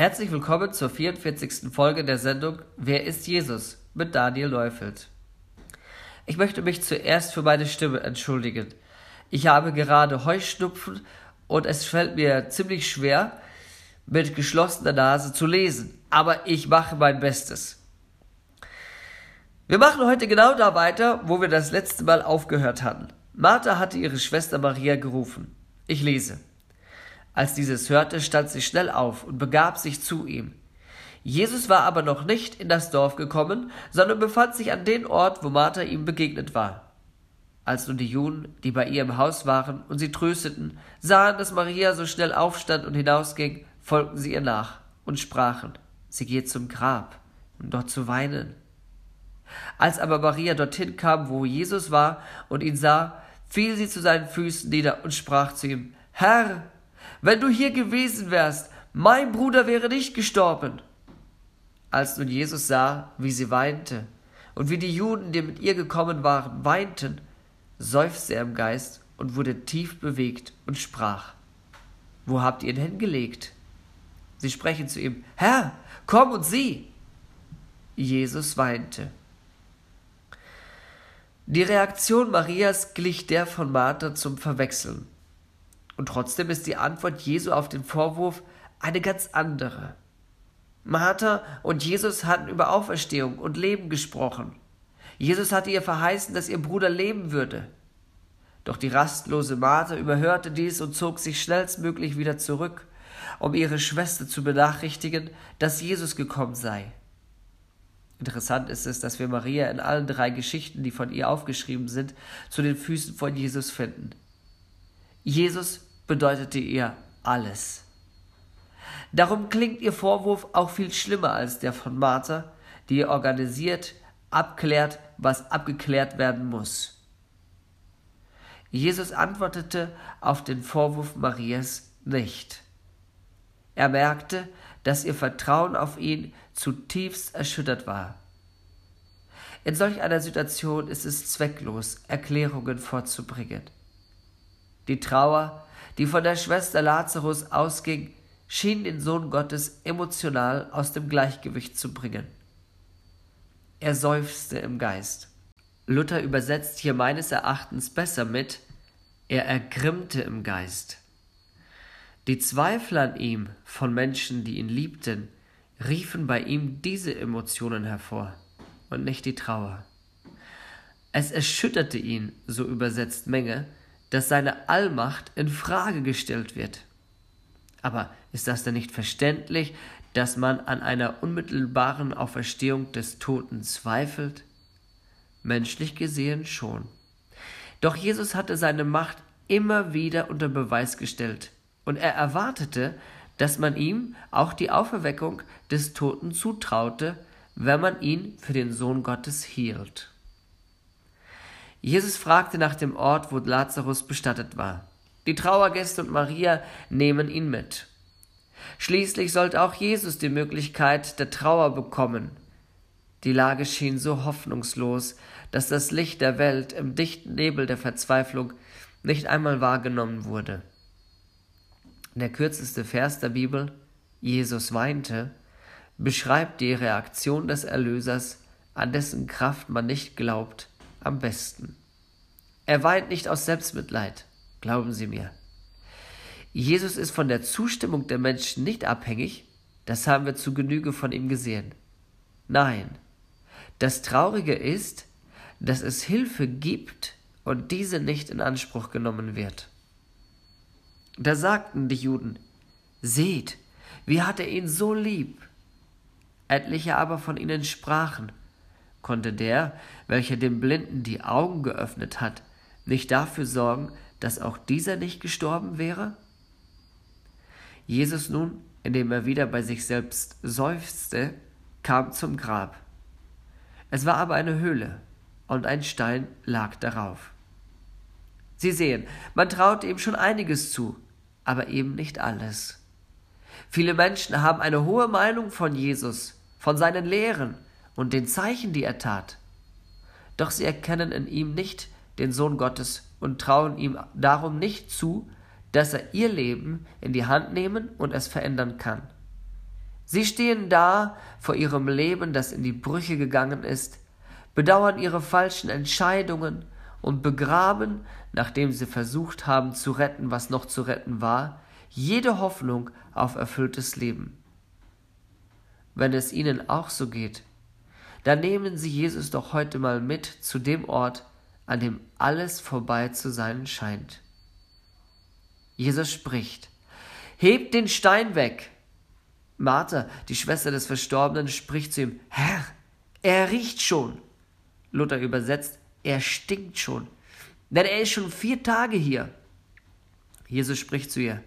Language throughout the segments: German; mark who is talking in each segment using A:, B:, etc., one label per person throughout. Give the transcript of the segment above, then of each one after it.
A: Herzlich willkommen zur 44. Folge der Sendung Wer ist Jesus mit Daniel Neufeld. Ich möchte mich zuerst für meine Stimme entschuldigen. Ich habe gerade Heuschnupfen und es fällt mir ziemlich schwer, mit geschlossener Nase zu lesen, aber ich mache mein Bestes. Wir machen heute genau da weiter, wo wir das letzte Mal aufgehört hatten. Martha hatte ihre Schwester Maria gerufen. Ich lese. Als dieses hörte, stand sie schnell auf und begab sich zu ihm. Jesus war aber noch nicht in das Dorf gekommen, sondern befand sich an dem Ort, wo Martha ihm begegnet war. Als nun die Juden, die bei ihr im Haus waren und sie trösteten, sahen, dass Maria so schnell aufstand und hinausging, folgten sie ihr nach und sprachen, sie geht zum Grab, um dort zu weinen. Als aber Maria dorthin kam, wo Jesus war und ihn sah, fiel sie zu seinen Füßen nieder und sprach zu ihm, Herr, wenn du hier gewesen wärst, mein Bruder wäre nicht gestorben. Als nun Jesus sah, wie sie weinte, und wie die Juden, die mit ihr gekommen waren, weinten, seufzte er im Geist und wurde tief bewegt und sprach, Wo habt ihr ihn hingelegt? Sie sprechen zu ihm, Herr, komm und sieh. Jesus weinte. Die Reaktion Marias glich der von Martha zum Verwechseln. Und trotzdem ist die Antwort Jesu auf den Vorwurf eine ganz andere. Martha und Jesus hatten über Auferstehung und Leben gesprochen. Jesus hatte ihr verheißen, dass ihr Bruder leben würde. Doch die rastlose Martha überhörte dies und zog sich schnellstmöglich wieder zurück, um ihre Schwester zu benachrichtigen, dass Jesus gekommen sei. Interessant ist es, dass wir Maria in allen drei Geschichten, die von ihr aufgeschrieben sind, zu den Füßen von Jesus finden. Jesus bedeutete ihr alles. Darum klingt ihr Vorwurf auch viel schlimmer als der von Martha, die organisiert, abklärt, was abgeklärt werden muss. Jesus antwortete auf den Vorwurf Marias nicht. Er merkte, dass ihr Vertrauen auf ihn zutiefst erschüttert war. In solch einer Situation ist es zwecklos, Erklärungen vorzubringen. Die Trauer, die von der Schwester Lazarus ausging, schien den Sohn Gottes emotional aus dem Gleichgewicht zu bringen. Er seufzte im Geist. Luther übersetzt hier meines Erachtens besser mit er ergrimmte im Geist. Die Zweifel an ihm von Menschen, die ihn liebten, riefen bei ihm diese Emotionen hervor und nicht die Trauer. Es erschütterte ihn, so übersetzt Menge, dass seine Allmacht in Frage gestellt wird. Aber ist das denn nicht verständlich, dass man an einer unmittelbaren Auferstehung des Toten zweifelt? Menschlich gesehen schon. Doch Jesus hatte seine Macht immer wieder unter Beweis gestellt, und er erwartete, dass man ihm auch die Auferweckung des Toten zutraute, wenn man ihn für den Sohn Gottes hielt. Jesus fragte nach dem Ort, wo Lazarus bestattet war. Die Trauergäste und Maria nehmen ihn mit. Schließlich sollte auch Jesus die Möglichkeit der Trauer bekommen. Die Lage schien so hoffnungslos, dass das Licht der Welt im dichten Nebel der Verzweiflung nicht einmal wahrgenommen wurde. Der kürzeste Vers der Bibel, Jesus weinte, beschreibt die Reaktion des Erlösers, an dessen Kraft man nicht glaubt, am besten. Er weint nicht aus Selbstmitleid, glauben Sie mir. Jesus ist von der Zustimmung der Menschen nicht abhängig, das haben wir zu Genüge von ihm gesehen. Nein, das Traurige ist, dass es Hilfe gibt und diese nicht in Anspruch genommen wird. Da sagten die Juden, Seht, wie hat er ihn so lieb? Etliche aber von ihnen sprachen, konnte der, welcher dem Blinden die Augen geöffnet hat, nicht dafür sorgen, dass auch dieser nicht gestorben wäre? Jesus nun, indem er wieder bei sich selbst seufzte, kam zum Grab. Es war aber eine Höhle, und ein Stein lag darauf. Sie sehen, man traut ihm schon einiges zu, aber eben nicht alles. Viele Menschen haben eine hohe Meinung von Jesus, von seinen Lehren und den Zeichen, die er tat. Doch sie erkennen in ihm nicht den Sohn Gottes und trauen ihm darum nicht zu, dass er ihr Leben in die Hand nehmen und es verändern kann. Sie stehen da vor ihrem Leben, das in die Brüche gegangen ist, bedauern ihre falschen Entscheidungen und begraben, nachdem sie versucht haben zu retten, was noch zu retten war, jede Hoffnung auf erfülltes Leben. Wenn es Ihnen auch so geht, dann nehmen Sie Jesus doch heute mal mit zu dem Ort, an dem alles vorbei zu sein scheint. Jesus spricht, Hebt den Stein weg. Martha, die Schwester des Verstorbenen, spricht zu ihm, Herr, er riecht schon. Luther übersetzt, er stinkt schon, denn er ist schon vier Tage hier. Jesus spricht zu ihr,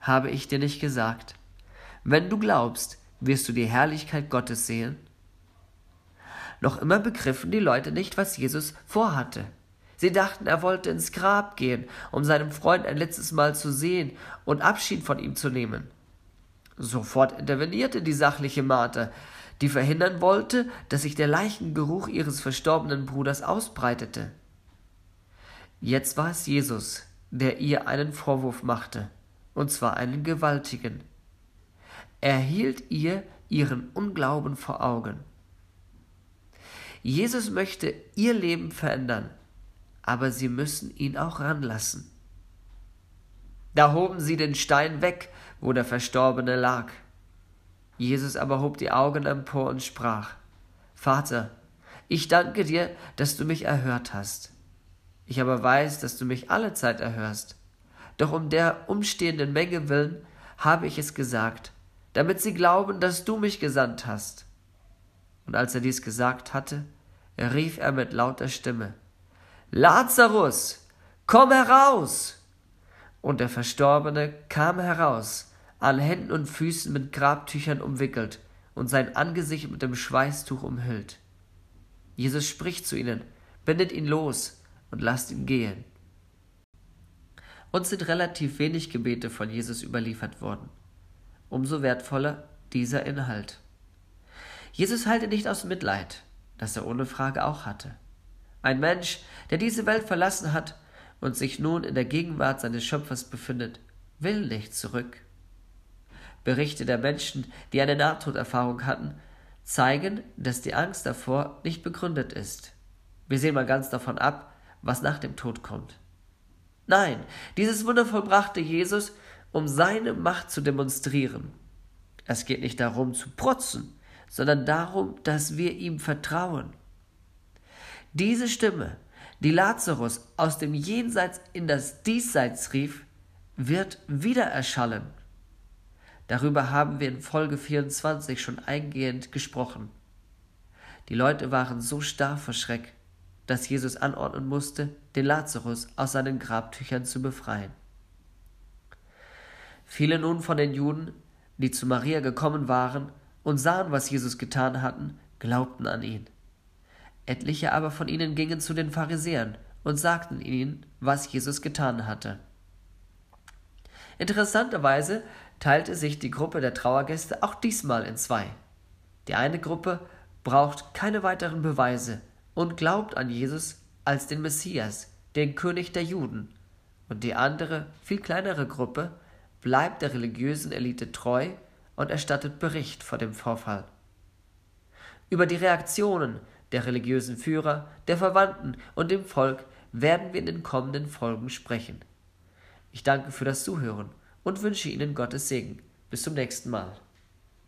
A: habe ich dir nicht gesagt, wenn du glaubst, wirst du die Herrlichkeit Gottes sehen? Noch immer begriffen die Leute nicht, was Jesus vorhatte. Sie dachten, er wollte ins Grab gehen, um seinen Freund ein letztes Mal zu sehen und Abschied von ihm zu nehmen. Sofort intervenierte die sachliche Martha, die verhindern wollte, dass sich der Leichengeruch ihres verstorbenen Bruders ausbreitete. Jetzt war es Jesus, der ihr einen Vorwurf machte, und zwar einen gewaltigen. Er hielt ihr ihren Unglauben vor Augen. Jesus möchte ihr Leben verändern, aber sie müssen ihn auch ranlassen. Da hoben sie den Stein weg, wo der Verstorbene lag. Jesus aber hob die Augen empor und sprach, Vater, ich danke dir, dass du mich erhört hast. Ich aber weiß, dass du mich alle Zeit erhörst. Doch um der umstehenden Menge willen habe ich es gesagt, damit sie glauben, dass du mich gesandt hast. Und als er dies gesagt hatte, rief er mit lauter Stimme, Lazarus, komm heraus! Und der Verstorbene kam heraus, an Händen und Füßen mit Grabtüchern umwickelt und sein Angesicht mit dem Schweißtuch umhüllt. Jesus spricht zu ihnen, bindet ihn los und lasst ihn gehen. Uns sind relativ wenig Gebete von Jesus überliefert worden. Umso wertvoller dieser Inhalt. Jesus halte nicht aus Mitleid, das er ohne Frage auch hatte. Ein Mensch, der diese Welt verlassen hat und sich nun in der Gegenwart seines Schöpfers befindet, will nicht zurück. Berichte der Menschen, die eine Nahtoderfahrung hatten, zeigen, dass die Angst davor nicht begründet ist. Wir sehen mal ganz davon ab, was nach dem Tod kommt. Nein, dieses Wunder vollbrachte Jesus, um seine Macht zu demonstrieren. Es geht nicht darum zu protzen, sondern darum, dass wir ihm vertrauen. Diese Stimme, die Lazarus aus dem Jenseits in das Diesseits rief, wird wieder erschallen. Darüber haben wir in Folge 24 schon eingehend gesprochen. Die Leute waren so starr vor Schreck, dass Jesus anordnen musste, den Lazarus aus seinen Grabtüchern zu befreien. Viele nun von den Juden, die zu Maria gekommen waren, und sahen, was Jesus getan hatten, glaubten an ihn. Etliche aber von ihnen gingen zu den Pharisäern und sagten ihnen, was Jesus getan hatte. Interessanterweise teilte sich die Gruppe der Trauergäste auch diesmal in zwei. Die eine Gruppe braucht keine weiteren Beweise und glaubt an Jesus als den Messias, den König der Juden, und die andere, viel kleinere Gruppe bleibt der religiösen Elite treu und erstattet Bericht vor dem Vorfall. Über die Reaktionen der religiösen Führer, der Verwandten und dem Volk werden wir in den kommenden Folgen sprechen. Ich danke für das Zuhören und wünsche Ihnen Gottes Segen. Bis zum nächsten Mal.